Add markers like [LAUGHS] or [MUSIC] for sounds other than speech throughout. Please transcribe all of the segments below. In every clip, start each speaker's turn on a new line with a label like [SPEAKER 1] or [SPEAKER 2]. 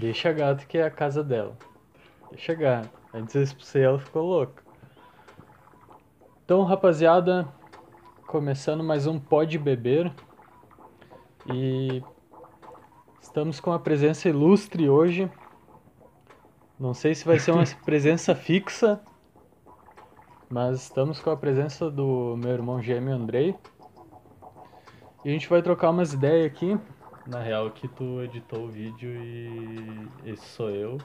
[SPEAKER 1] Deixa a gata que é a casa dela. Deixa a gata. Antes eu expulsei ela, ficou louca. Então, rapaziada, começando mais um Pode Beber. E estamos com uma presença ilustre hoje. Não sei se vai ser uma [LAUGHS] presença fixa, mas estamos com a presença do meu irmão gêmeo Andrei. E a gente vai trocar umas ideias aqui.
[SPEAKER 2] Na real que tu editou o vídeo e esse sou eu.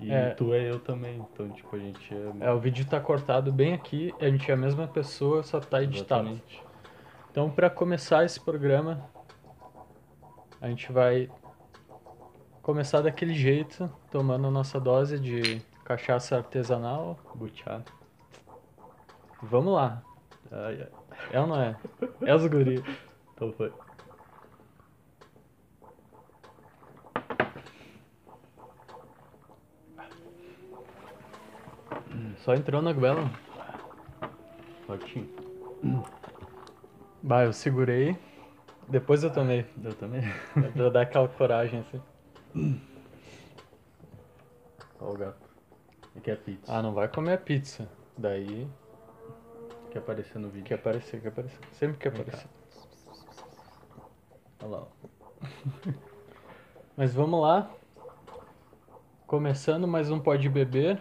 [SPEAKER 2] E
[SPEAKER 1] É.
[SPEAKER 2] tu é eu também, então tipo a gente é.
[SPEAKER 1] É, o vídeo tá cortado bem aqui, a gente é a mesma pessoa, só tá editado.
[SPEAKER 2] Exatamente.
[SPEAKER 1] Então, para começar esse programa, a gente vai começar daquele jeito, tomando a nossa dose de cachaça artesanal.
[SPEAKER 2] Buchá.
[SPEAKER 1] Vamos lá.
[SPEAKER 2] Ai, ai.
[SPEAKER 1] É ou não é? É os guri.
[SPEAKER 2] Então foi.
[SPEAKER 1] Só entrou na goela.
[SPEAKER 2] Fortinho.
[SPEAKER 1] Bah, eu segurei. Depois eu tomei.
[SPEAKER 2] Eu também. [LAUGHS]
[SPEAKER 1] Pra dar aquela coragem assim.
[SPEAKER 2] Ó o gato. E quer pizza.
[SPEAKER 1] Ah, não vai comer a pizza. Daí
[SPEAKER 2] Quer aparecer no vídeo.
[SPEAKER 1] quer aparecer, quer aparecer. Sempre quer
[SPEAKER 2] Vem cá.
[SPEAKER 1] aparecer.
[SPEAKER 2] Olha lá, ó. [LAUGHS]
[SPEAKER 1] Mas vamos lá. Começando mais um Pode Beber.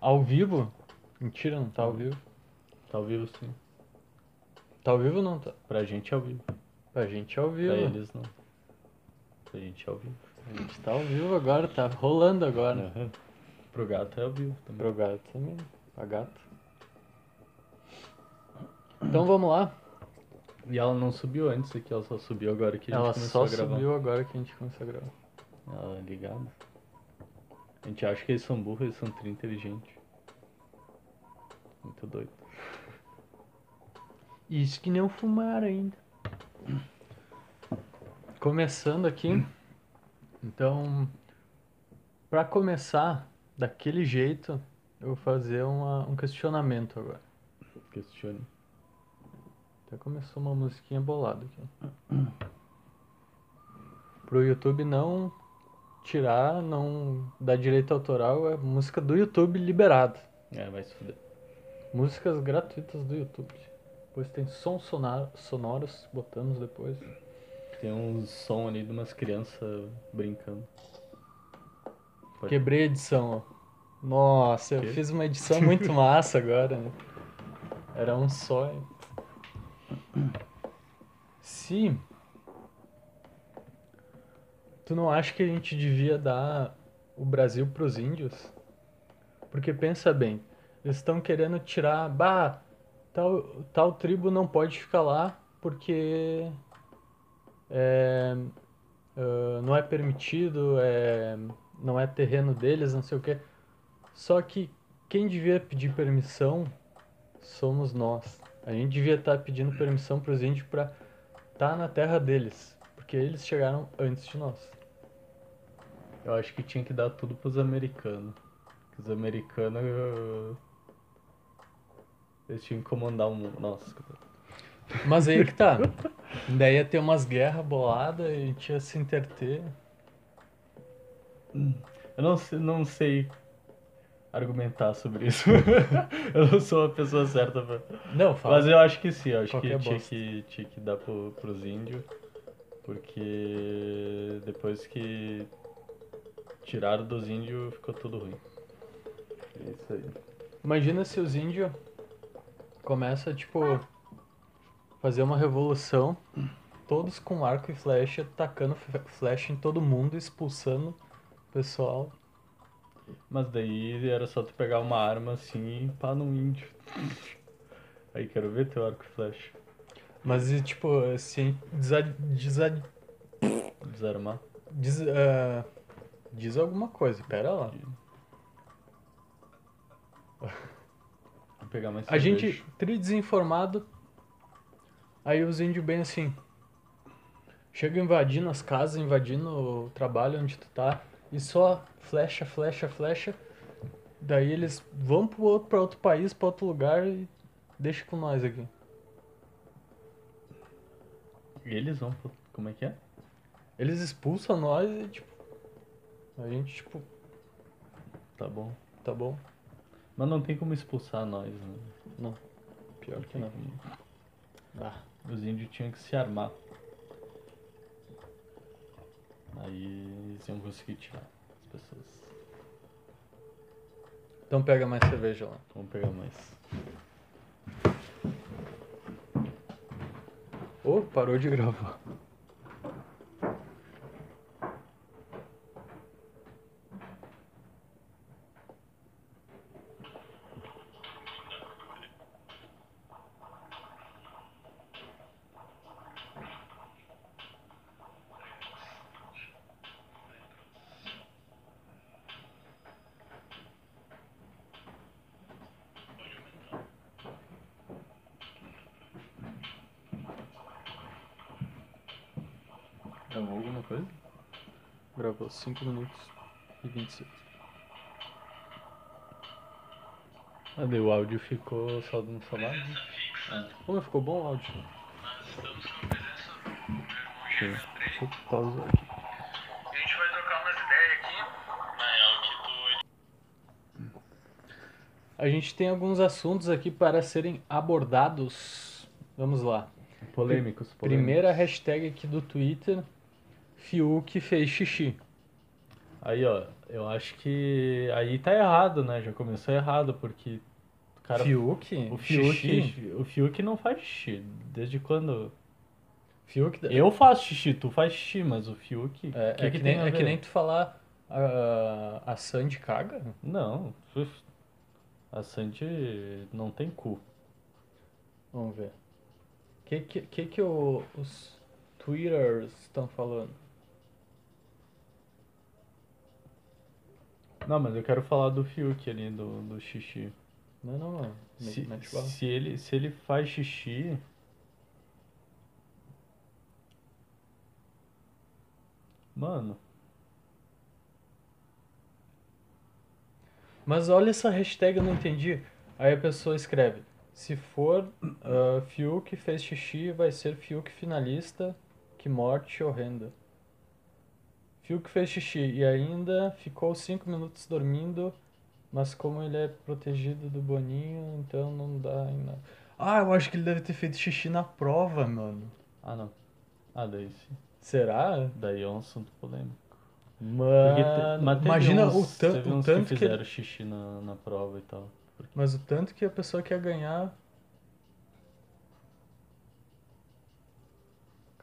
[SPEAKER 1] Ao vivo? Mentira, não tá ao vivo.
[SPEAKER 2] Tá ao vivo sim.
[SPEAKER 1] Tá ao vivo não tá?
[SPEAKER 2] Pra gente é ao vivo.
[SPEAKER 1] Pra gente é ao vivo.
[SPEAKER 2] Pra eles não. Pra gente é ao vivo.
[SPEAKER 1] A gente tá ao vivo agora, tá rolando agora.
[SPEAKER 2] Aham. Pro gato é ao vivo também.
[SPEAKER 1] Pro gato também. Pra gato. Então vamos lá.
[SPEAKER 2] E ela não subiu antes aqui, ela só subiu agora que a gente
[SPEAKER 1] Ela
[SPEAKER 2] começou
[SPEAKER 1] só
[SPEAKER 2] a gravar.
[SPEAKER 1] subiu agora que a gente começou a gravar.
[SPEAKER 2] Ela é ligada. A gente acha que eles são burros, eles são tri inteligentes. Muito doido.
[SPEAKER 1] Isso que não fumaram ainda. Começando aqui. Então, pra começar daquele jeito, eu vou fazer uma- um questionamento agora.
[SPEAKER 2] Questione.
[SPEAKER 1] Até começou uma musiquinha bolada aqui. Pro YouTube não tirar, não dar direito autoral, é música do YouTube liberada.
[SPEAKER 2] É, vai se fuder.
[SPEAKER 1] Músicas gratuitas do YouTube. Depois tem sons sonar- sonoros, botamos depois.
[SPEAKER 2] Tem uns som ali de umas crianças brincando. Pode-
[SPEAKER 1] Quebrei a edição, ó. Nossa, eu fiz uma edição muito [LAUGHS] massa agora, né? Era um só. Se tu não acha que a gente devia dar o Brasil pros índios? Porque pensa bem, estão querendo tirar, bah, tal, tal tribo não pode ficar lá porque é, ah, não é permitido, é, não é terreno deles, não sei o quê. Só que quem devia pedir permissão somos nós. A gente devia estar pedindo permissão para os índios para estar na terra deles, porque eles chegaram antes de nós.
[SPEAKER 2] Eu acho que tinha que dar tudo pros americanos. Que os americanos. Eles tinham que comandar o mundo. Nossa,
[SPEAKER 1] Mas aí que tá. [LAUGHS] Daí ia ter umas guerras boladas e a gente ia se interter.
[SPEAKER 2] eu não sei, não sei argumentar sobre isso. [LAUGHS] eu não sou a pessoa certa pra.
[SPEAKER 1] Não, fala.
[SPEAKER 2] Mas eu acho que sim, eu acho
[SPEAKER 1] Qualquer
[SPEAKER 2] que tinha, que tinha que dar pro, pros índios. Porque depois que tiraram dos índios ficou tudo ruim. É isso aí.
[SPEAKER 1] Imagina se os índios começam, tipo, fazer uma revolução, todos com arco e flecha, tacando fe- flecha em todo mundo, expulsando o pessoal.
[SPEAKER 2] Mas daí era só tu pegar uma arma assim e pá num índio. Aí quero ver teu arco e flecha.
[SPEAKER 1] Mas, e, tipo, assim, desa, desa,
[SPEAKER 2] Desarmar.
[SPEAKER 1] diz, ah, diz alguma coisa, pera lá.
[SPEAKER 2] Pegar mais
[SPEAKER 1] A gente,
[SPEAKER 2] cerveja.
[SPEAKER 1] tri desinformado, aí os índios bem assim, chega invadindo as casas, invadindo o trabalho onde tu tá, e só flecha, flecha, flecha, daí eles vão pro outro, pra outro país, pra outro lugar e deixa com nós aqui.
[SPEAKER 2] Eles vão. pro- Como é que é?
[SPEAKER 1] Eles expulsam nós e, tipo. A gente, tipo,
[SPEAKER 2] Tá bom.
[SPEAKER 1] tá bom.
[SPEAKER 2] Mas não tem como expulsar nós, né?
[SPEAKER 1] Não. Pior que não. Ah.
[SPEAKER 2] Os índios tinham que se armar. Aí eles iam conseguir tirar as pessoas.
[SPEAKER 1] Então pega mais cerveja lá.
[SPEAKER 2] Vamos pegar mais.
[SPEAKER 1] Ô, parou de gravar.
[SPEAKER 2] Gravou alguma coisa?
[SPEAKER 1] Gravou 5 minutos e 26.
[SPEAKER 2] Ah, daí o áudio ficou só no celular? né?
[SPEAKER 1] Como ficou bom o áudio?
[SPEAKER 2] Sim.
[SPEAKER 1] Deixa eu pausar aqui.
[SPEAKER 3] A gente vai trocar umas ideias aqui. Na tu
[SPEAKER 1] A gente tem alguns assuntos aqui para serem abordados. Vamos lá.
[SPEAKER 2] Polêmicos, polêmicos.
[SPEAKER 1] Primeira hashtag aqui do Twitter. Fiuk fez xixi.
[SPEAKER 2] Aí, ó, eu acho que aí tá errado, né? Já começou errado, porque o cara.
[SPEAKER 1] Fiuk?
[SPEAKER 2] O Fiuk,
[SPEAKER 1] Xixi?
[SPEAKER 2] o Fiuk não faz xixi. Desde quando?
[SPEAKER 1] Fiuk...
[SPEAKER 2] Eu faço xixi, tu faz xixi, mas o Fiuk.
[SPEAKER 1] É,
[SPEAKER 2] que
[SPEAKER 1] é
[SPEAKER 2] que
[SPEAKER 1] que, nem, é que nem tu falar a, a Sandy caga.
[SPEAKER 2] Não. A Sandy não tem cu.
[SPEAKER 1] Vamos ver. O que, que, que, que o- os Twitters estão falando?
[SPEAKER 2] Não, mas eu quero falar do Fiuk ali, do, do xixi.
[SPEAKER 1] Não, não, não.
[SPEAKER 2] Se,
[SPEAKER 1] bala.
[SPEAKER 2] se, ele, se ele faz xixi. Mano,
[SPEAKER 1] Mas olha essa hashtag, eu não entendi. Aí a pessoa escreve: Se for ah, Fiuk fez xixi, vai ser Fiuk finalista. Que morte horrenda. Fiuk fez xixi e ainda ficou 5 minutos dormindo. Mas como ele é protegido do Boninho, então não dá em nada. Ah, eu acho que ele deve ter feito xixi na prova, mano.
[SPEAKER 2] ah não. Ah, daí sim.
[SPEAKER 1] Será?
[SPEAKER 2] Daí é um assunto polêmico. Porque
[SPEAKER 1] Mano,
[SPEAKER 2] te- mas teve
[SPEAKER 1] imagina
[SPEAKER 2] uns,
[SPEAKER 1] o, tan
[SPEAKER 2] teve
[SPEAKER 1] o
[SPEAKER 2] uns
[SPEAKER 1] tanto
[SPEAKER 2] que
[SPEAKER 1] que,
[SPEAKER 2] fizeram xixi na, na prova e tal.
[SPEAKER 1] Mas o tanto que a pessoa quer ganhar.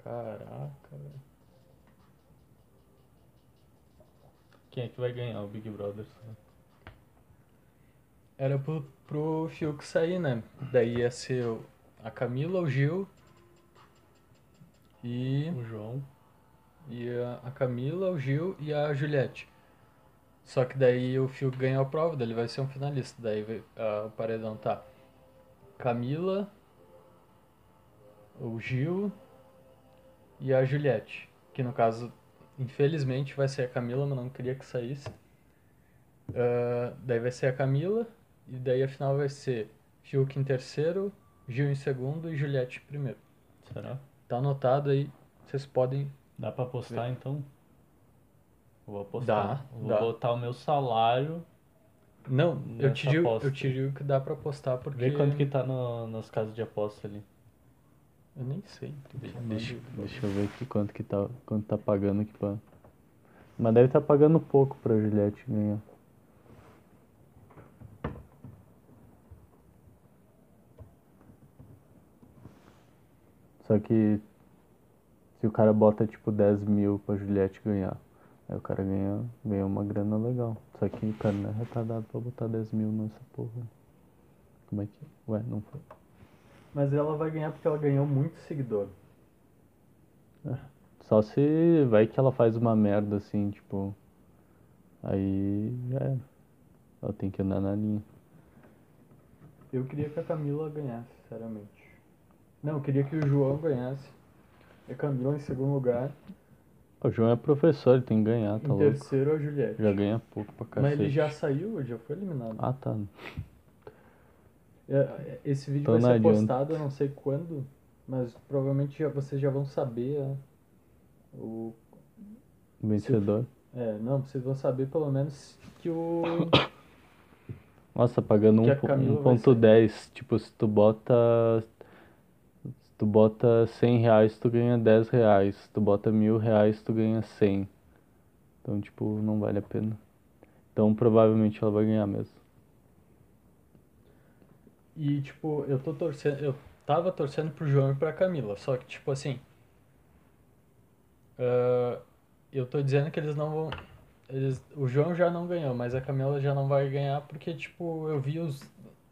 [SPEAKER 1] Caraca, velho.
[SPEAKER 2] Quem é que vai ganhar o Big Brother?
[SPEAKER 1] Era pro, pro Fiuk sair, né? Daí ia ser a Camila, o Gil. E.
[SPEAKER 2] O João.
[SPEAKER 1] E a, a Camila, o Gil e a Juliette. Só que daí o Fiuk ganhou a prova, daí ele vai ser um finalista. Daí ah, o paredão tá. Camila, o Gil e a Juliette. Que no caso, infelizmente, vai ser a Camila, mas não queria que saísse. Ah, daí vai ser a Camila, e daí a final vai ser Fiuk em terceiro, Gil em segundo e Juliette em primeiro.
[SPEAKER 2] Será?
[SPEAKER 1] Tá anotado aí, vocês podem
[SPEAKER 2] Dá pra apostar então? Eu vou apostar.
[SPEAKER 1] Dá,
[SPEAKER 2] vou
[SPEAKER 1] dá.
[SPEAKER 2] botar o meu salário.
[SPEAKER 1] Não, eu te, digo, eu te digo que dá pra apostar porque.
[SPEAKER 2] Vê quanto que tá no, nas casas de aposta ali.
[SPEAKER 1] Eu nem sei.
[SPEAKER 2] Deixa,
[SPEAKER 1] de-
[SPEAKER 2] deixa eu ver aqui quanto que tá, quanto tá pagando aqui pra. Mas deve tá pagando pouco pra Juliette ganhar. Só que se o cara bota tipo 10 mil pra Juliette ganhar, aí o cara ganha, ganha uma grana legal. Só que o cara não é retardado pra botar 10 mil nessa porra. Como é que. Ué, não foi.
[SPEAKER 1] Mas ela vai ganhar porque ela ganhou muito seguidor.
[SPEAKER 2] Só se vai que ela faz uma merda assim, tipo. Aí já era. Ela tem que andar na linha.
[SPEAKER 1] Eu queria que a Camila ganhasse, sinceramente. Não, eu queria que o João ganhasse. E a Camila em segundo lugar.
[SPEAKER 2] O João é professor, ele tem que ganhar, tá
[SPEAKER 1] em
[SPEAKER 2] louco.
[SPEAKER 1] terceiro a Juliette.
[SPEAKER 2] Já ganha pouco pra
[SPEAKER 1] Mas
[SPEAKER 2] cacete.
[SPEAKER 1] ele já saiu, já foi eliminado.
[SPEAKER 2] Ah, tá.
[SPEAKER 1] É, Esse vídeo
[SPEAKER 2] Então
[SPEAKER 1] vai ser postado, eu não sei quando, mas provavelmente já, vocês já vão saber é, o,
[SPEAKER 2] Vencedor.
[SPEAKER 1] É, não, vocês vão saber pelo menos que o. [COUGHS]
[SPEAKER 2] Nossa, pagando
[SPEAKER 1] Que a Camila vai
[SPEAKER 2] 1.10. Tipo, se tu bota. Se tu bota 100 reais, tu ganha 10 reais. Se tu bota mil reais, tu ganha 100. Então, tipo, não vale a pena. Então, provavelmente ela vai ganhar mesmo.
[SPEAKER 1] E, tipo, eu tô torcendo. Eu tava torcendo pro João e pra Camila. Só que, tipo assim. ah, eu tô dizendo que eles não vão. Eles, o João já não ganhou, mas a Camila já não vai ganhar porque, tipo, eu vi os,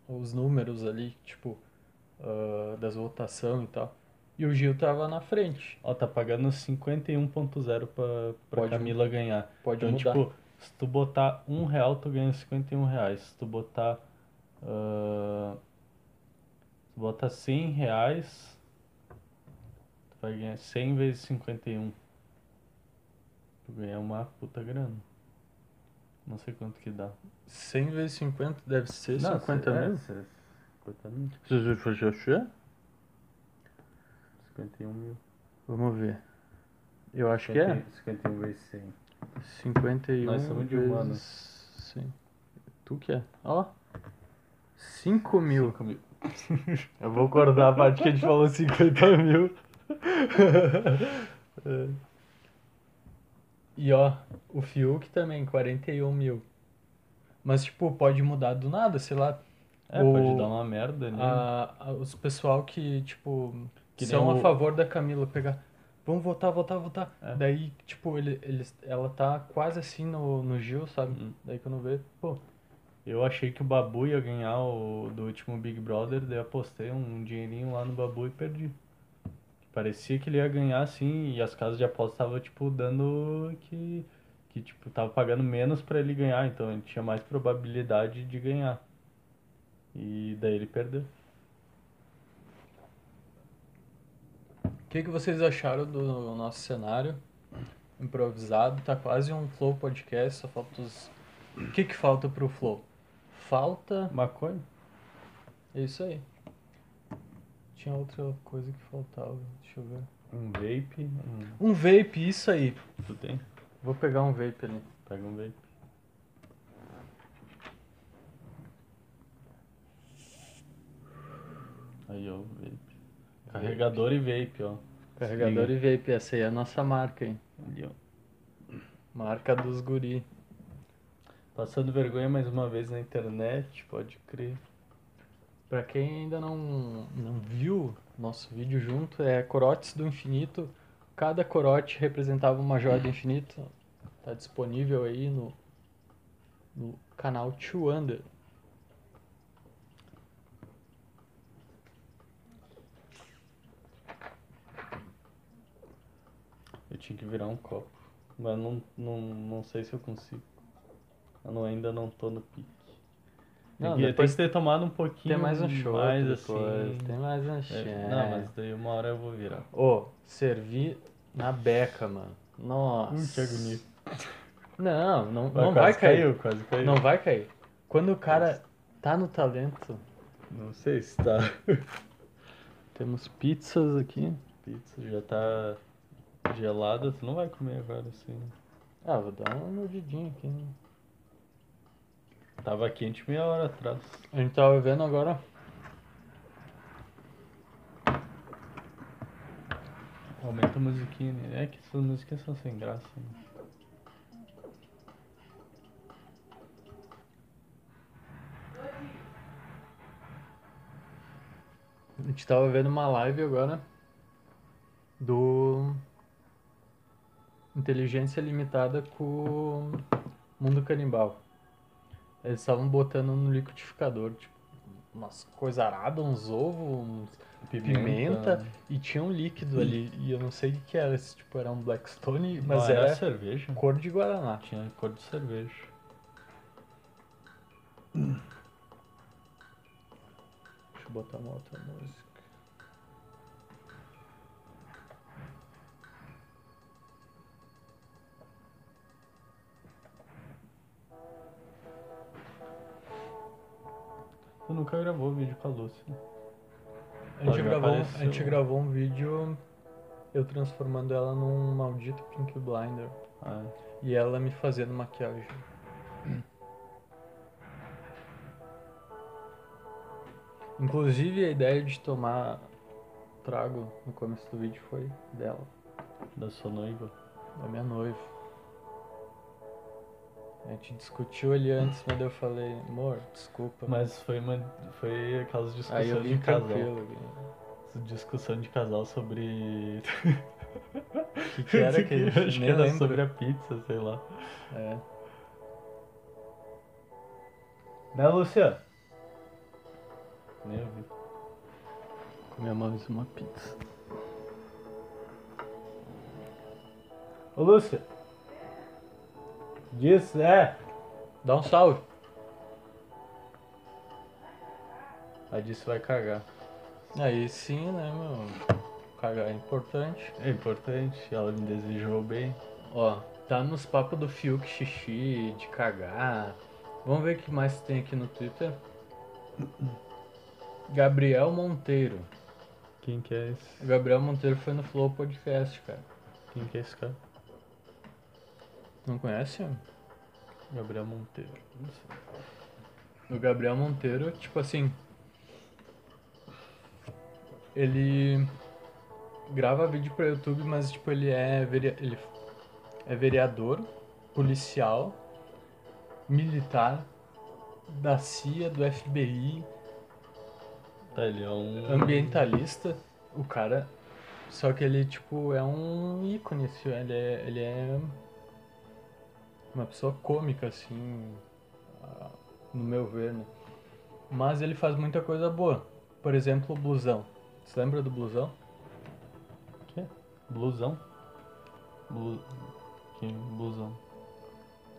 [SPEAKER 1] os números ali, tipo, ah, das votações e tal. E o Gil tava na frente.
[SPEAKER 2] Ó, tá pagando 51.0 pra, pra
[SPEAKER 1] Pode
[SPEAKER 2] Camila ganhar.
[SPEAKER 1] Pode
[SPEAKER 2] então,
[SPEAKER 1] mudar.
[SPEAKER 2] tipo, se tu botar um real, tu ganha 51 reais. Se tu botar. ah, botar 100 reais, tu vai ganhar 100 vezes 51. Tu ganha uma puta grana. Não sei quanto que dá.
[SPEAKER 1] 100 vezes 50 deve ser
[SPEAKER 2] Não,
[SPEAKER 1] 50
[SPEAKER 2] é,
[SPEAKER 1] mil.
[SPEAKER 2] cê- 50 mil. 51 mil.
[SPEAKER 1] Vamos ver. Eu acho que é
[SPEAKER 2] 51 vezes 100.
[SPEAKER 1] 51
[SPEAKER 2] Nós somos de
[SPEAKER 1] vezes
[SPEAKER 2] humanos.
[SPEAKER 1] 100. Tu que é? Ó. 5 mil.
[SPEAKER 2] 5 mil. [LAUGHS]
[SPEAKER 1] Eu vou cortar a parte que a gente falou 50 mil. [LAUGHS] E ó, o Fiuk também, 41 mil. Mas, tipo, pode mudar do nada, sei lá.
[SPEAKER 2] É,
[SPEAKER 1] O-
[SPEAKER 2] pode dar uma merda ali.
[SPEAKER 1] a- a- os pessoal que, tipo,
[SPEAKER 2] Que
[SPEAKER 1] são
[SPEAKER 2] nem
[SPEAKER 1] a
[SPEAKER 2] o-
[SPEAKER 1] favor da Camila pegar. Vamos votar, votar, votar.
[SPEAKER 2] É.
[SPEAKER 1] Daí, tipo, ele, eles, ela tá quase assim no, no Gil, sabe?
[SPEAKER 2] Uhum.
[SPEAKER 1] Daí quando vê, pô,
[SPEAKER 2] Eu achei que o Babu ia ganhar o do último Big Brother, daí apostei um dinheirinho lá no Babu e perdi. Parecia que ele ia ganhar assim, e as casas de aposta estavam tipo dando que que tipo tava pagando menos pra ele ganhar, então ele tinha mais probabilidade de ganhar. E daí ele perdeu.
[SPEAKER 1] o que, que vocês acharam do nosso cenário improvisado? Tá quase um Flow podcast, só falta os... O que que falta pro Flow? Falta...
[SPEAKER 2] Maconha?
[SPEAKER 1] É isso aí. Tinha outra coisa que faltava, deixa eu ver.
[SPEAKER 2] Um vape? Um...
[SPEAKER 1] Um vape, isso aí.
[SPEAKER 2] Tu tem?
[SPEAKER 1] Vou pegar um vape ali.
[SPEAKER 2] Pega um vape. Aí, ó, vape. Carregador e vape, ó.
[SPEAKER 1] Carregador e vape, essa aí é a nossa marca, hein?
[SPEAKER 2] Ali, ó.
[SPEAKER 1] Marca dos guri.
[SPEAKER 2] Passando vergonha mais uma vez na internet, pode crer.
[SPEAKER 1] Pra quem ainda não, não viu nosso vídeo junto, é Corotes do Infinito. Cada corote representava uma joia do infinito. Tá disponível aí no, no canal Two Under.
[SPEAKER 2] Eu tinha que virar um copo. Mas não, não, não sei se eu consigo. Eu não- ainda não tô no pique.
[SPEAKER 1] Não,
[SPEAKER 2] Tem que-
[SPEAKER 1] depois
[SPEAKER 2] tem que ter tomado um pouquinho
[SPEAKER 1] Tem mais um show
[SPEAKER 2] mais
[SPEAKER 1] depois.
[SPEAKER 2] assim.
[SPEAKER 1] Tem mais um show.
[SPEAKER 2] É, não, mas daí uma hora eu vou virar.
[SPEAKER 1] Ô, servi na beca, mano. Nossa.
[SPEAKER 2] Hum, que agonia.
[SPEAKER 1] Não, não,
[SPEAKER 2] Ah,
[SPEAKER 1] não vai cair.
[SPEAKER 2] Caiu, quase caiu.
[SPEAKER 1] Não vai cair. Quando o cara tá no talento,
[SPEAKER 2] Não sei se tá. [LAUGHS]
[SPEAKER 1] temos pizzas aqui.
[SPEAKER 2] Pizza já tá gelada, tu não vai comer agora assim.
[SPEAKER 1] Ah, vou dar uma mordidinha aqui. Né?
[SPEAKER 2] Tava quente meia hora atrás.
[SPEAKER 1] A gente tava vendo agora.
[SPEAKER 2] Aumenta a musiquinha, né? É que essas musiquinhas são sem graça. Né?
[SPEAKER 1] A gente tava vendo uma live agora do Inteligência Limitada com Mundo Canibal. Eles estavam botando no liquidificador, tipo, umas coisas aradas, uns ovos, uns pimenta, e tinha um líquido ali. E eu não sei o que era, se tipo, era um Blackstone, mas
[SPEAKER 2] Mas era
[SPEAKER 1] era
[SPEAKER 2] cerveja.
[SPEAKER 1] cor de Guaraná.
[SPEAKER 2] Tinha cor de cerveja.
[SPEAKER 1] Deixa eu botar uma outra música.
[SPEAKER 2] Tu nunca gravou vídeo com a Lúcia.
[SPEAKER 1] A gente, gravou, a gente gravou um vídeo eu transformando ela num maldito Pink Blinder.
[SPEAKER 2] Ah,
[SPEAKER 1] E ela me fazendo maquiagem. Inclusive a ideia de tomar trago no começo do vídeo foi dela,
[SPEAKER 2] da sua noiva.
[SPEAKER 1] da minha noiva. A gente discutiu ali antes, mas eu falei, amor, desculpa.
[SPEAKER 2] Mas foi uma. Foi aquelas
[SPEAKER 1] Aí
[SPEAKER 2] discussões
[SPEAKER 1] eu vim
[SPEAKER 2] de casal.
[SPEAKER 1] tranquilo.
[SPEAKER 2] Discussão de casal sobre. [LAUGHS] [LAUGHS]
[SPEAKER 1] O que, que era que a gente
[SPEAKER 2] Acho que era
[SPEAKER 1] lembra.
[SPEAKER 2] sobre a pizza, sei lá.
[SPEAKER 1] É.
[SPEAKER 2] Né, Lúcia? Nem ouvi.
[SPEAKER 1] Comer mais uma pizza.
[SPEAKER 2] Ô Lúcia! Diz, é!
[SPEAKER 1] Dá um salve. A disse vai cagar. Aí sim, né, meu? Cagar é importante.
[SPEAKER 2] É importante, ela me desejou bem.
[SPEAKER 1] Ó, tá nos papos do Fiuk xixi, de cagar. Vamos ver o que mais tem aqui no Twitter. Gabriel Monteiro.
[SPEAKER 2] Quem que é esse?
[SPEAKER 1] O Gabriel Monteiro foi no Flow Podcast, cara.
[SPEAKER 2] Quem que é esse cara?
[SPEAKER 1] Não conhece?
[SPEAKER 2] Gabriel Monteiro.
[SPEAKER 1] O Gabriel Monteiro, tipo assim. Ele grava vídeo pra YouTube, mas tipo, ele é, verea- ele é vereador, policial, militar, da CIA, do FBI,
[SPEAKER 2] Tá, ele é um.
[SPEAKER 1] ambientalista. O cara. Só que ele, tipo, é um ícone, assim, ele é, ele é uma pessoa cômica, assim, no meu ver, né? Mas ele faz muita coisa boa. Por exemplo, o blusão. Você lembra do blusão?
[SPEAKER 2] Que? Blusão? Blu... Que blusão?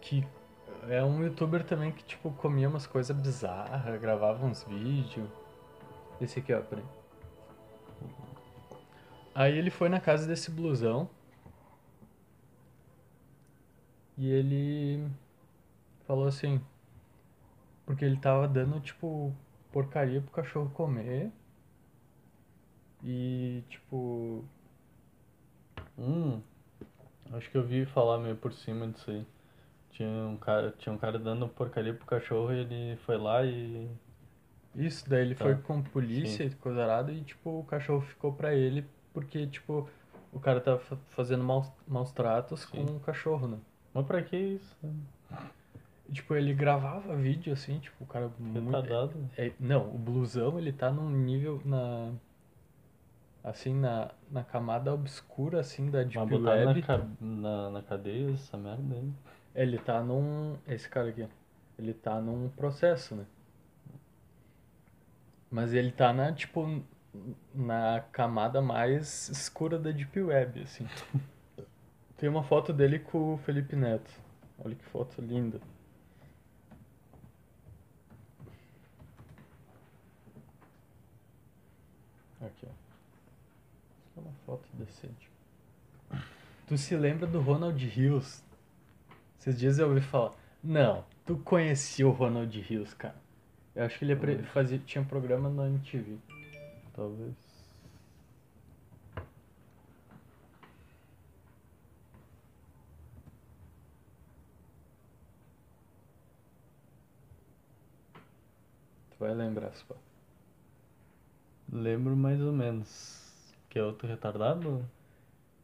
[SPEAKER 1] Que é um youtuber também que, tipo, comia umas coisas bizarras, gravava uns vídeos. Esse aqui, ó, peraí. Aí ele foi na casa desse blusão. E ele falou assim. Porque ele tava dando, tipo, porcaria pro cachorro comer. E, tipo.
[SPEAKER 2] Hum. Acho que eu vi falar meio por cima disso aí. Tinha um cara, tinha um cara dando porcaria pro cachorro e ele foi lá e.
[SPEAKER 1] Isso, daí ele
[SPEAKER 2] Tá.
[SPEAKER 1] foi com polícia e coisa arada e, tipo, o cachorro ficou pra ele porque, tipo, o cara tava fa- fazendo maus, maus tratos
[SPEAKER 2] Sim.
[SPEAKER 1] com o cachorro, né?
[SPEAKER 2] Mas pra que isso?
[SPEAKER 1] E, tipo, ele gravava vídeo, assim, tipo, o cara muito...
[SPEAKER 2] Retardado.
[SPEAKER 1] É, não, o blusão, ele tá num nível na... Assim, na, na camada obscura, assim, da Deep
[SPEAKER 2] Mas botar na,
[SPEAKER 1] Web.
[SPEAKER 2] ca- na, na cadeia essa merda aí.
[SPEAKER 1] Ele tá num... Esse cara aqui, ele tá num processo, né? Mas ele tá na, tipo, na camada mais escura da Deep Web, assim. [LAUGHS] Tem uma foto dele com o Felipe Neto. Olha que foto linda. Aqui, ó. Só uma foto decente. Tu se lembra do Ronald Rios? Esses dias eu ouvi falar. Não, tu conhecia o Ronald Rios, cara. Eu acho que ele apre- fazia, tinha um programa na MTV.
[SPEAKER 2] Talvez.
[SPEAKER 1] Tu vai lembrar, Spa.
[SPEAKER 2] Lembro mais ou menos. Que é outro retardado?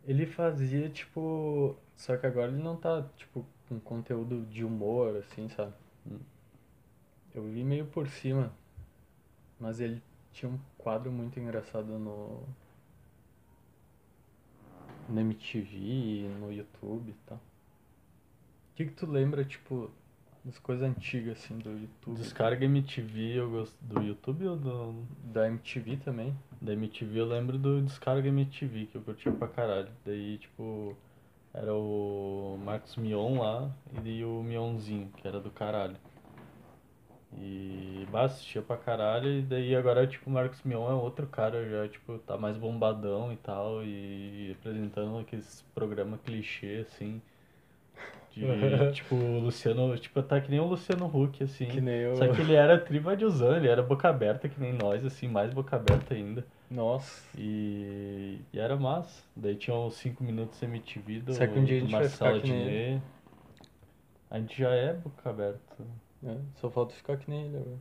[SPEAKER 1] Ele fazia, tipo. Só que agora ele não tá, tipo, com conteúdo de humor, assim, sabe?
[SPEAKER 2] Hum.
[SPEAKER 1] Eu vi meio por cima. Mas ele tinha um quadro muito engraçado no. No MTV, no YouTube e tal. O que, que tu lembra, tipo, das coisas antigas, assim, do YouTube?
[SPEAKER 2] Descarga MTV, eu gosto do YouTube ou do.
[SPEAKER 1] Da MTV também?
[SPEAKER 2] Da MTV eu lembro do Descarga MTV, que eu curtia pra caralho. Daí, tipo, era o Marcos Mion lá e o Mionzinho, que era do caralho. E bah, assistia pra caralho, e daí agora, tipo, o Marcos Mion é outro cara já, tipo, tá mais bombadão e tal, e apresentando aqueles programas clichê, assim. De, tipo, o Luciano, tipo, tá que nem o Luciano Huck, assim.
[SPEAKER 1] Que nem eu.
[SPEAKER 2] Só que ele era trivadiozão, ele era boca aberta que nem nós, assim, mais boca aberta ainda.
[SPEAKER 1] Nossa.
[SPEAKER 2] E, e era massa. Daí tinha uns 5 minutos MTV do,
[SPEAKER 1] Será que um dia a gente
[SPEAKER 2] Marcelo Adnet. A gente já é boca aberta.
[SPEAKER 1] É, só falta ficar que nem ele agora.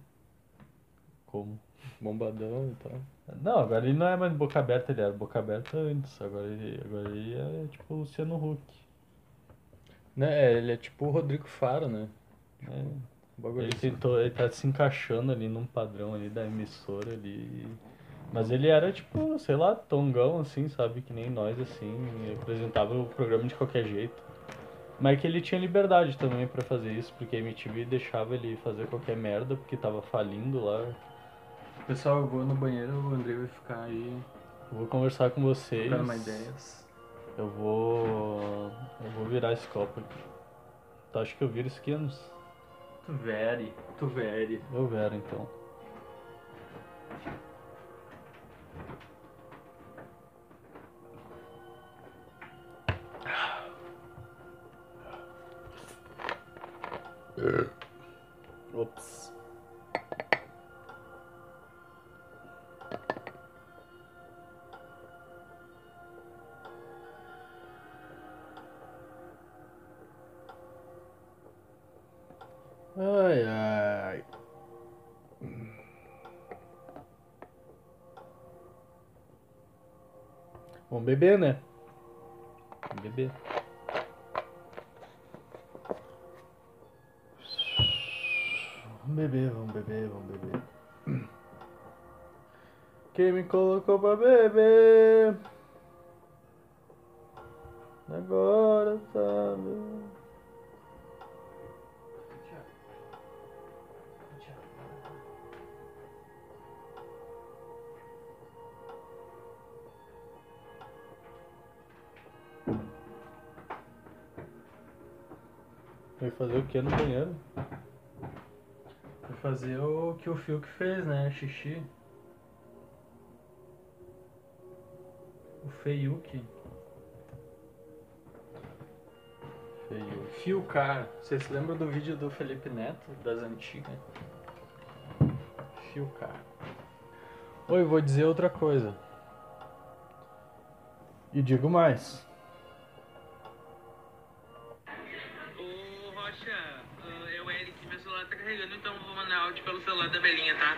[SPEAKER 2] Como?
[SPEAKER 1] Bombadão e tal.
[SPEAKER 2] Não, agora ele não é mais boca aberta, ele era boca aberta antes. Agora ele, agora ele é tipo o Luciano Huck.
[SPEAKER 1] Né, é, ele é tipo o Rodrigo Faro, né?
[SPEAKER 2] É.
[SPEAKER 1] Um bagulho
[SPEAKER 2] Ele
[SPEAKER 1] assim.
[SPEAKER 2] tentou, ele tá se encaixando ali num padrão ali da emissora ali. Mas ele era tipo, sei lá, tongão assim, sabe? Que nem nós assim, apresentava o programa de qualquer jeito. Mas é que ele tinha liberdade também pra fazer isso, porque a MTV deixava ele fazer qualquer merda, porque tava falindo lá.
[SPEAKER 1] Pessoal, eu vou no banheiro, o André vai ficar aí
[SPEAKER 2] vou conversar com vocês.
[SPEAKER 1] trocando uma ideias.
[SPEAKER 2] Eu vou. Eu vou virar esse copo aqui. Tu acha que eu viro esquinos?
[SPEAKER 1] Tu vere, tu vere.
[SPEAKER 2] Eu vero então. Ops. Vamos beber, né? Vamos beber. Vamos beber, vamos beber, vamos beber. Quem me colocou pra beber? Agora sabe. Fazer o que no banheiro?
[SPEAKER 1] Vou fazer o que o Fiuk fez, né? Xixi. O Feiuk.
[SPEAKER 2] Feio.
[SPEAKER 1] Fiucar. Vocês se lembram do vídeo do Felipe Neto, das antigas? Fiucar. Oi, vou dizer outra coisa.
[SPEAKER 2] E digo mais.
[SPEAKER 3] Rocha, ah, é o Eric, meu celular tá carregando, então eu vou mandar áudio pelo celular da Belinha, tá?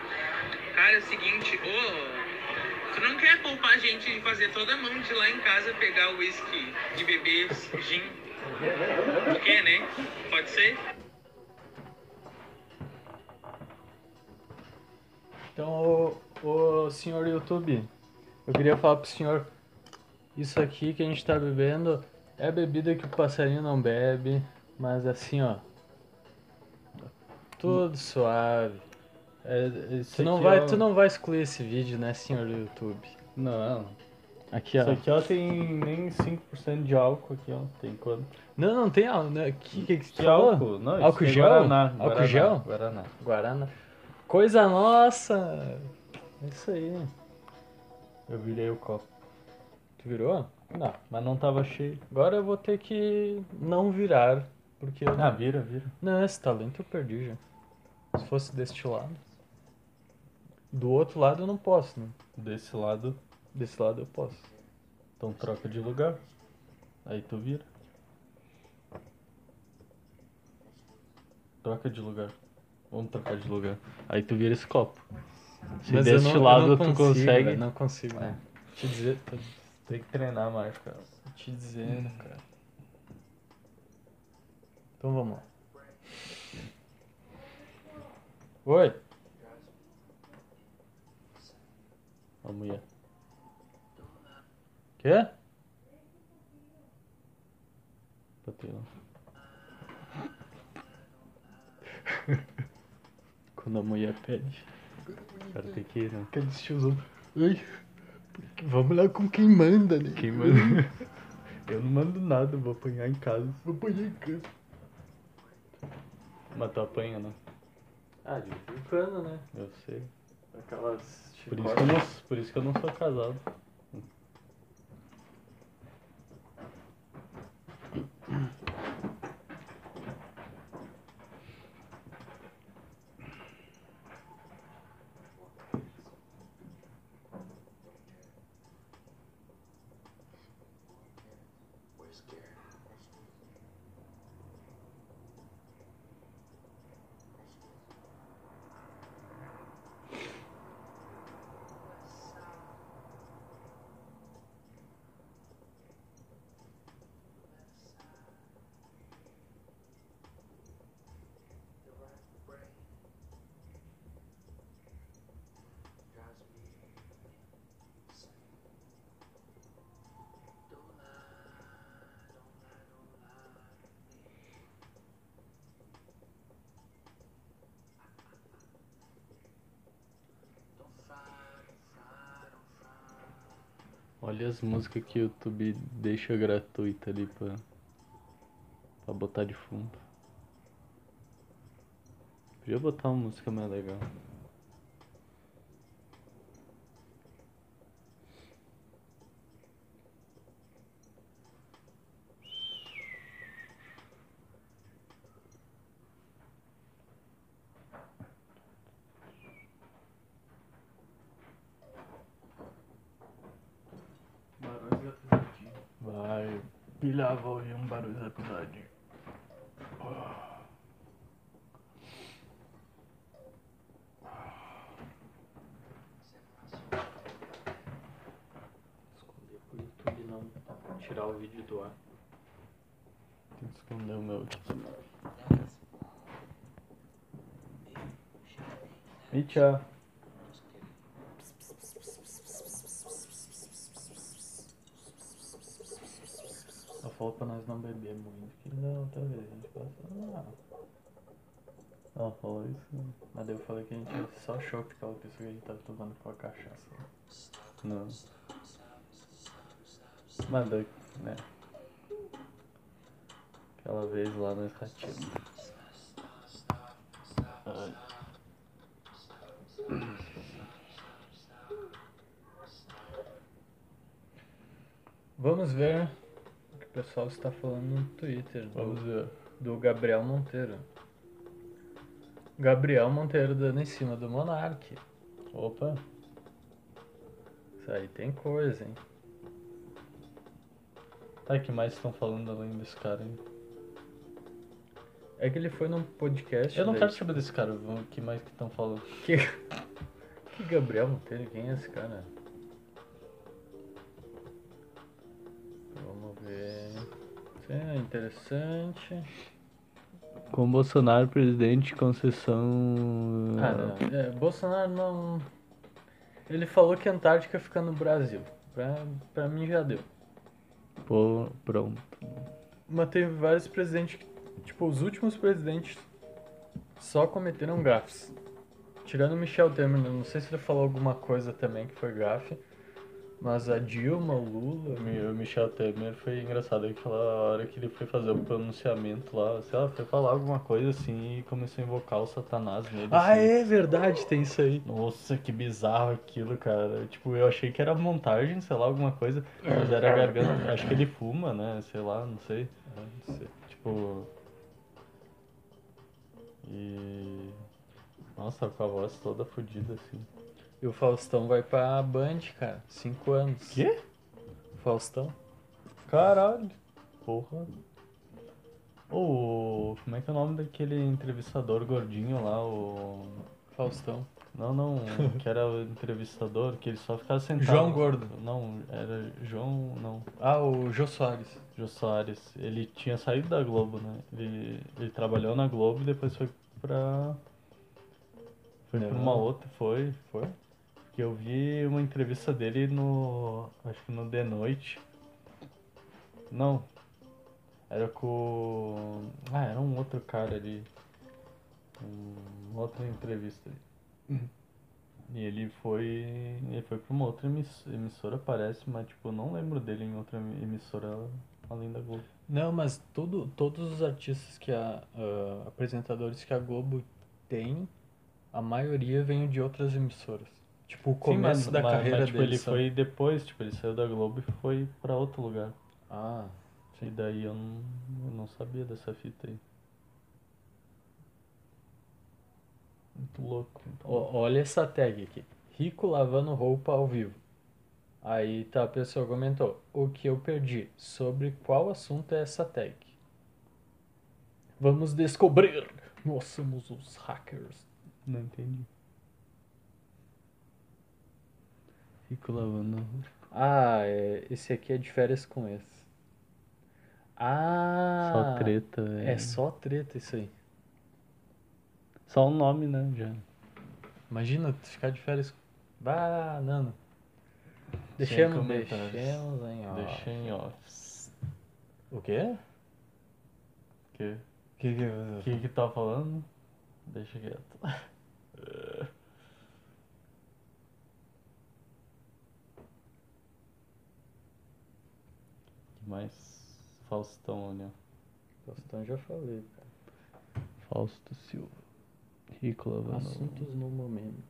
[SPEAKER 3] Cara, é o seguinte, ô, tu não quer poupar a gente de fazer toda a mão de lá em casa pegar o whisky de beber gin? Tu quer, né? Pode ser?
[SPEAKER 1] Então, ô senhor YouTube, eu queria falar pro senhor, isso aqui que a gente tá bebendo é bebida que o passarinho não bebe, mas assim, ó, tudo suave.
[SPEAKER 2] É, esse
[SPEAKER 1] Tu não, vai,
[SPEAKER 2] ó-
[SPEAKER 1] tu não vai excluir esse vídeo, né, senhor YouTube?
[SPEAKER 2] Não.
[SPEAKER 1] Aqui,
[SPEAKER 2] Isso
[SPEAKER 1] ó.
[SPEAKER 2] aqui, ó, tem nem 5% de álcool aqui, ó. Tem quanto?
[SPEAKER 1] Não, não tem álcool, né? Que, que, que
[SPEAKER 2] Que
[SPEAKER 1] falou?
[SPEAKER 2] álcool? Não, isso
[SPEAKER 1] Álcool
[SPEAKER 2] é
[SPEAKER 1] gel?
[SPEAKER 2] Guaraná.
[SPEAKER 1] Álcool
[SPEAKER 2] Guaraná,
[SPEAKER 1] gel?
[SPEAKER 2] Guaraná.
[SPEAKER 1] Guarana. Coisa nossa! É isso aí.
[SPEAKER 2] Eu virei o copo.
[SPEAKER 1] Tu virou? Não.
[SPEAKER 2] Mas não tava cheio.
[SPEAKER 1] Agora eu vou ter que não virar, porque...
[SPEAKER 2] Ah, vira, vira.
[SPEAKER 1] Não, esse talento eu perdi já. Se fosse deste lado. Do outro lado eu não posso, né?
[SPEAKER 2] Desse lado,
[SPEAKER 1] Desse lado eu posso.
[SPEAKER 2] então troca de lugar. Aí tu vira. Troca de lugar. Vamos trocar de lugar. Aí tu vira esse copo. Se
[SPEAKER 1] Mas
[SPEAKER 2] deste
[SPEAKER 1] não- eu
[SPEAKER 2] lado
[SPEAKER 1] não
[SPEAKER 2] tu
[SPEAKER 1] consigo,
[SPEAKER 2] consegue.
[SPEAKER 1] Não consigo,
[SPEAKER 2] É.
[SPEAKER 1] né? Te dizer,
[SPEAKER 2] Tem que treinar mais, cara.
[SPEAKER 1] te dizendo, cara. Então vamos lá. Oi?
[SPEAKER 2] A mulher.
[SPEAKER 1] Quê?
[SPEAKER 2] Lá. [LAUGHS]
[SPEAKER 1] Quando a mulher pede.
[SPEAKER 2] O cara tem que ir, né?
[SPEAKER 1] Aqueles tiozão. Oi? Vamos lá com quem manda, né?
[SPEAKER 2] Quem manda? [LAUGHS] Eu não mando nada, vou apanhar em casa.
[SPEAKER 1] Vou apanhar em casa.
[SPEAKER 2] Mas tu apanha, né?
[SPEAKER 1] Ah, de vez em quando, né?
[SPEAKER 2] Eu sei.
[SPEAKER 1] Aquelas
[SPEAKER 2] Por isso, que eu não, por isso que eu não sou casado. Olha as músicas que o YouTube deixa gratuita ali pra, pra botar de fundo. Podia botar uma música mais legal.
[SPEAKER 1] Barões da Pisadinha. Vai, pilhava ouvir um Barões da Pisadinha. Esconder pro YouTube não tirar o vídeo do ar.
[SPEAKER 2] Tem que esconder o meu aqui. Mitya.
[SPEAKER 1] Só falou pra nós não beber muito, que da outra vez a gente passou. Ah.
[SPEAKER 2] Ela falou isso? né?
[SPEAKER 1] Mas eu falei que a gente só achou que aquela pessoa que a gente tava tomando com a cachaça.
[SPEAKER 2] Não. Mas daí, né? Aquela vez lá no ratinhos.
[SPEAKER 1] Vamos ver o que o pessoal está falando no Twitter.
[SPEAKER 2] Vamos
[SPEAKER 1] Do,
[SPEAKER 2] ver.
[SPEAKER 1] do Gabriel Monteiro. Gabriel Monteiro dando em cima do Monark.
[SPEAKER 2] Opa.
[SPEAKER 1] Isso aí tem coisa, hein?
[SPEAKER 2] Tá, que mais estão falando além desse cara aí?
[SPEAKER 1] É que ele foi num podcast.
[SPEAKER 2] Eu não
[SPEAKER 1] daí-
[SPEAKER 2] quero saber desse cara, o que mais que estão falando?
[SPEAKER 1] Que... [LAUGHS] que Gabriel Monteiro? Quem é esse cara? É interessante.
[SPEAKER 2] Com Bolsonaro presidente, concessão.
[SPEAKER 1] Cara, é, Bolsonaro não. Ele falou que a Antártica fica no Brasil. Pra, pra mim já deu.
[SPEAKER 2] Pô, pronto.
[SPEAKER 1] Mas teve vários presidentes que. Tipo, os últimos presidentes só cometeram gafes. Tirando o Michel Temer, não sei se ele falou alguma coisa também que foi gafe. Mas a Dilma, o Lula.
[SPEAKER 2] O Michel Temer foi engraçado aquela hora que ele foi fazer o pronunciamento lá, sei lá, foi falar alguma coisa assim e começou a invocar o satanás nele.
[SPEAKER 1] Ah,
[SPEAKER 2] assim.
[SPEAKER 1] é verdade, tem isso aí.
[SPEAKER 2] Nossa, que bizarro aquilo, cara. Tipo, eu achei que era montagem, sei lá, alguma coisa, mas era a garganta. Acho que ele fuma, né? Sei lá, não sei.
[SPEAKER 1] Não sei.
[SPEAKER 2] Tipo. E. Nossa, com a voz toda fodida assim.
[SPEAKER 1] E o Faustão vai pra Band, cara. Cinco anos.
[SPEAKER 2] Quê?
[SPEAKER 1] Faustão?
[SPEAKER 2] Caralho. Porra. O. Como é que é o nome daquele entrevistador gordinho lá? O.
[SPEAKER 1] Faustão.
[SPEAKER 2] Não, não, [LAUGHS] que era o entrevistador, que ele só ficava sentado.
[SPEAKER 1] João Gordo.
[SPEAKER 2] Não, era João. Não.
[SPEAKER 1] Ah, o Jô Soares.
[SPEAKER 2] Jô Soares. Ele tinha saído da Globo, né? Ele, ele trabalhou na Globo e depois foi pra. Foi pra
[SPEAKER 1] Não.
[SPEAKER 2] uma outra, foi, foi. Porque eu vi uma entrevista dele no. Acho que no The Noite. Não. Era com. Ah, era um outro cara ali. Um, uma outra entrevista ali. E ele foi. Ele foi pra uma outra emiss- emissora, parece, mas tipo, eu não lembro dele em outra emissora além da Globo.
[SPEAKER 1] Não, mas todo, todos os artistas que a. ah, apresentadores que a Globo tem, a maioria vem de outras emissoras. Tipo, o começo
[SPEAKER 2] Sim, mas-
[SPEAKER 1] da
[SPEAKER 2] mas-
[SPEAKER 1] carreira
[SPEAKER 2] mas, tipo,
[SPEAKER 1] dele.
[SPEAKER 2] ele
[SPEAKER 1] sabe?
[SPEAKER 2] foi depois, tipo, ele saiu da Globo e foi pra outro lugar.
[SPEAKER 1] Ah,
[SPEAKER 2] E daí eu não, eu não sabia dessa fita aí. Muito louco. louco.
[SPEAKER 1] ó- olha essa tag aqui. Rico lavando roupa ao vivo. Aí tá, a pessoa comentou. O que eu perdi? Sobre qual assunto é essa tag? Vamos descobrir. Nós somos os hackers.
[SPEAKER 2] Não entendi. Fico lavando.
[SPEAKER 1] Ah, é, esse aqui é de férias com esse. Ah,
[SPEAKER 2] Só treta, velho.
[SPEAKER 1] É só treta isso aí.
[SPEAKER 2] Só o nome, né? Já.
[SPEAKER 1] Imagina tu ficar de férias. Não.
[SPEAKER 2] Sem
[SPEAKER 1] Deixemos, deixemos em off.
[SPEAKER 2] Deixa em off.
[SPEAKER 1] O quê?
[SPEAKER 2] Que?
[SPEAKER 1] Que que
[SPEAKER 2] O que que tá falando? Deixa quieto. [LAUGHS] mais? Faustão ó.
[SPEAKER 1] Faustão já falei, cara.
[SPEAKER 2] Fausto Silva. Rico.
[SPEAKER 1] Assuntos no momento.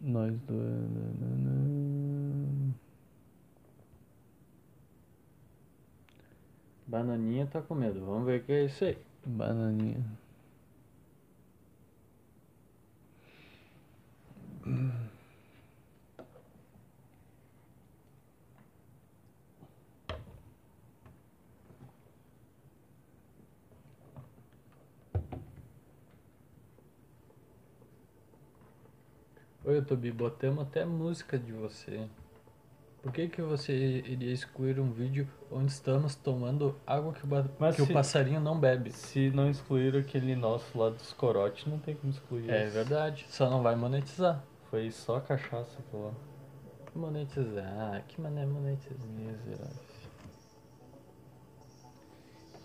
[SPEAKER 2] Nós dois.
[SPEAKER 1] Bananinha tá com medo. Vamos ver o que é isso aí.
[SPEAKER 2] Bananinha.
[SPEAKER 1] Oi, YouTube, botamos até música de você. Por que que você iria excluir um vídeo onde estamos tomando água que, o que
[SPEAKER 2] se-
[SPEAKER 1] o passarinho não bebe?
[SPEAKER 2] Se não excluir aquele nosso lá dos corote, não tem como excluir.
[SPEAKER 1] É verdade, só não vai monetizar.
[SPEAKER 2] Foi só cachaça aquilo lá.
[SPEAKER 1] Monetizar, que mané monetizar?
[SPEAKER 2] Miserável.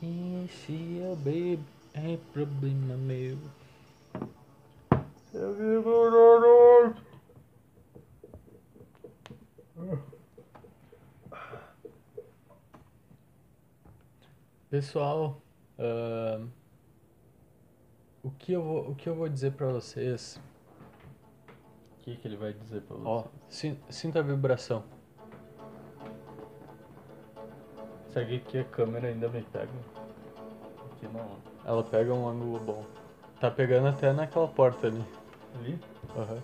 [SPEAKER 1] E se eu bebo, é problema meu. Pessoal, ahn, o, que eu vou, o que eu vou dizer pra vocês?
[SPEAKER 2] O que, que ele vai dizer pra você?
[SPEAKER 1] Ó, sin- sinta a vibração.
[SPEAKER 2] Segue que a câmera ainda me pega. Aqui não.
[SPEAKER 1] Ela pega um ângulo bom. Tá pegando até naquela porta ali.
[SPEAKER 2] Ali?
[SPEAKER 1] Aham.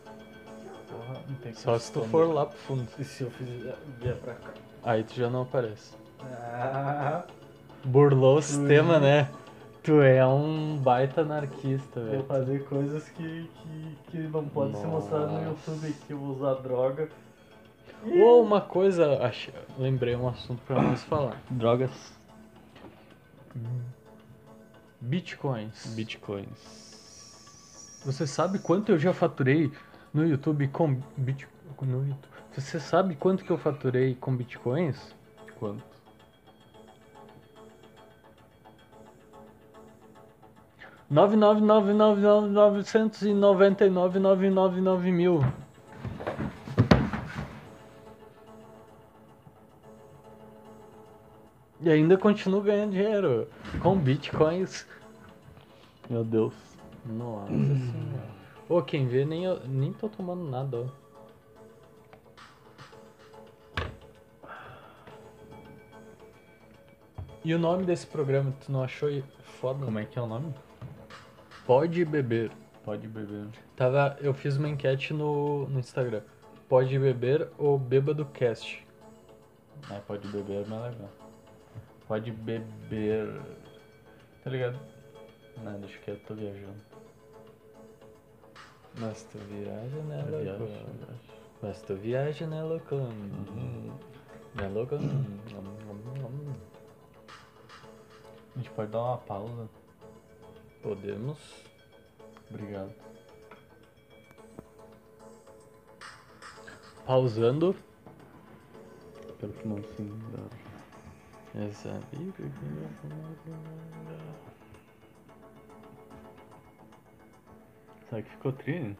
[SPEAKER 2] Porra, não tem
[SPEAKER 1] Só
[SPEAKER 2] como
[SPEAKER 1] se tu for lá pro fundo.
[SPEAKER 2] E se eu fizer, vier pra cá?
[SPEAKER 1] Aí tu já não aparece.
[SPEAKER 2] Ah,
[SPEAKER 1] Burlou o sistema, né? Tu é um baita anarquista,
[SPEAKER 2] vou
[SPEAKER 1] velho.
[SPEAKER 2] fazer coisas que, que, que não pode ser mostrado no. YouTube, que eu vou usar droga.
[SPEAKER 1] Ou uma coisa, ach... lembrei um assunto pra nós falar.
[SPEAKER 2] Drogas.
[SPEAKER 1] Bitcoins.
[SPEAKER 2] Bitcoins.
[SPEAKER 1] Você sabe quanto eu já faturei no YouTube com bit... no YouTube? Você sabe quanto que eu faturei com bitcoins?
[SPEAKER 2] Quanto?
[SPEAKER 1] 99999999999 mil. E ainda continuo ganhando dinheiro com bitcoins.
[SPEAKER 2] Meu Deus.
[SPEAKER 1] Nossa senhora. Ô, quem vê, nem, eu, nem tô tomando nada, ó. E o nome desse programa, tu não achou foda?
[SPEAKER 2] Como é que é o nome?
[SPEAKER 1] Pode beber.
[SPEAKER 2] Pode beber.
[SPEAKER 1] Tava, eu fiz uma enquete no, no Instagram. Pode beber ou bêbado cast?
[SPEAKER 2] É, pode beber é mais legal. Pode beber. Tá ligado? Não, deixa quieto, tô viajando.
[SPEAKER 1] Mas tu viaja, né,
[SPEAKER 2] Eu
[SPEAKER 1] louco?
[SPEAKER 2] eu.
[SPEAKER 1] Mas tu viaja, né, louco?
[SPEAKER 2] Uhum.
[SPEAKER 1] Né, louco?
[SPEAKER 2] A gente pode dar uma pausa.
[SPEAKER 1] Podemos.
[SPEAKER 2] Obrigado.
[SPEAKER 1] Pausando.
[SPEAKER 2] Pelo finalzinho da.
[SPEAKER 1] Eu queria
[SPEAKER 2] Sabe que ficou tri?